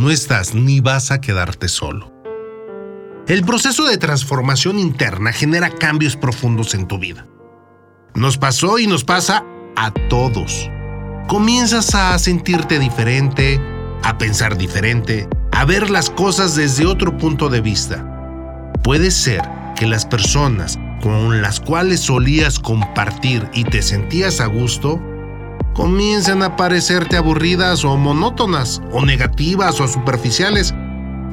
no estás ni vas a quedarte solo. El proceso de transformación interna genera cambios profundos en tu vida. Nos pasó y nos pasa a todos. Comienzas a sentirte diferente, a pensar diferente, a ver las cosas desde otro punto de vista. Puede ser que las personas con las cuales solías compartir y te sentías a gusto comiencen a parecerte aburridas o monótonas o negativas o superficiales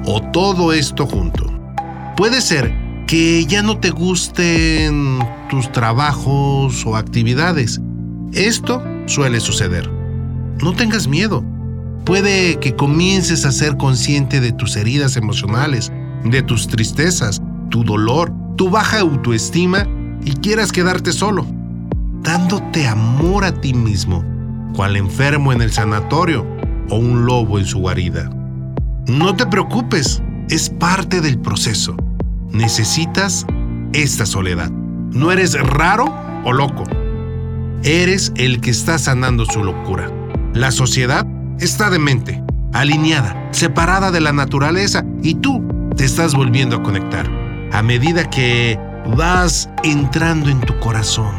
o todo esto junto. Puede ser que ya no te gusten tus trabajos o actividades. Esto suele suceder. No tengas miedo. Puede que comiences a ser consciente de tus heridas emocionales, de tus tristezas, tu dolor, tu baja autoestima y quieras quedarte solo, dándote amor a ti mismo, cual enfermo en el sanatorio o un lobo en su guarida. No te preocupes, es parte del proceso. Necesitas esta soledad. No eres raro o loco. Eres el que está sanando su locura. La sociedad está demente, alineada, separada de la naturaleza y tú te estás volviendo a conectar. A medida que vas entrando en tu corazón,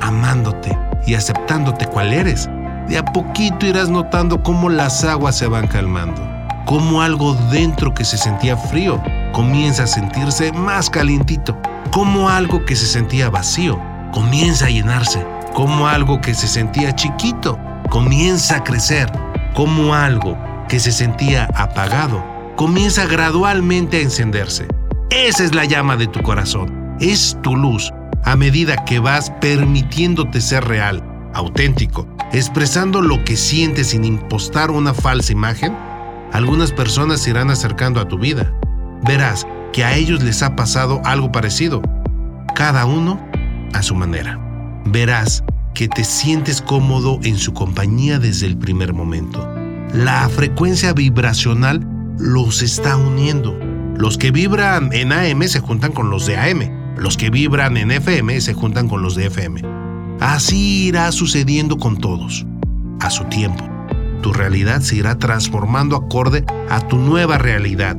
amándote y aceptándote cual eres, de a poquito irás notando cómo las aguas se van calmando, cómo algo dentro que se sentía frío comienza a sentirse más calientito, como algo que se sentía vacío comienza a llenarse, como algo que se sentía chiquito comienza a crecer, como algo que se sentía apagado comienza gradualmente a encenderse. Esa es la llama de tu corazón, es tu luz, a medida que vas permitiéndote ser real, auténtico, expresando lo que sientes sin impostar una falsa imagen, algunas personas se irán acercando a tu vida verás que a ellos les ha pasado algo parecido, cada uno a su manera. Verás que te sientes cómodo en su compañía desde el primer momento. La frecuencia vibracional los está uniendo. Los que vibran en AM se juntan con los de AM. Los que vibran en FM se juntan con los de FM. Así irá sucediendo con todos, a su tiempo. Tu realidad se irá transformando acorde a tu nueva realidad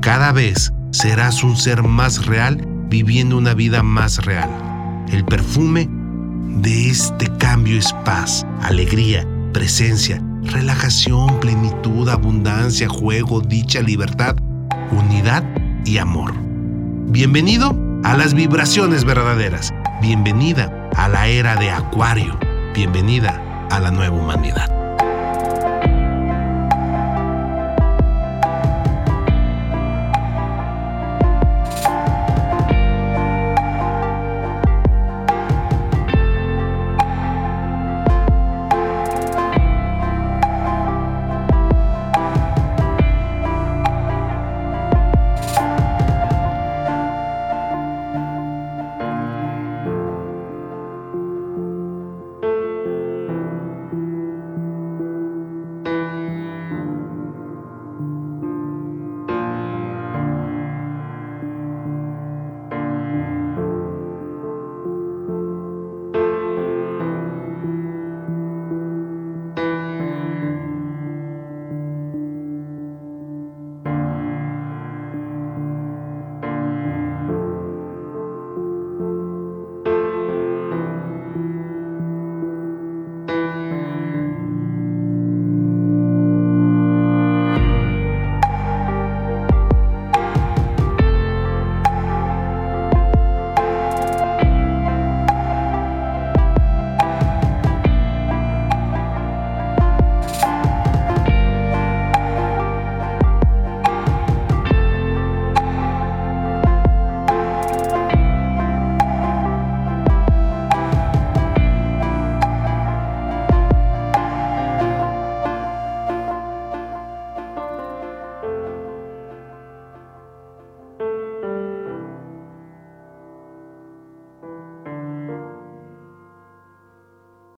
cada vez serás un ser más real viviendo una vida más real. El perfume de este cambio es paz, alegría, presencia, relajación, plenitud, abundancia, juego, dicha, libertad, unidad y amor. Bienvenido a las vibraciones verdaderas. Bienvenida a la era de Acuario. Bienvenida a la nueva humanidad.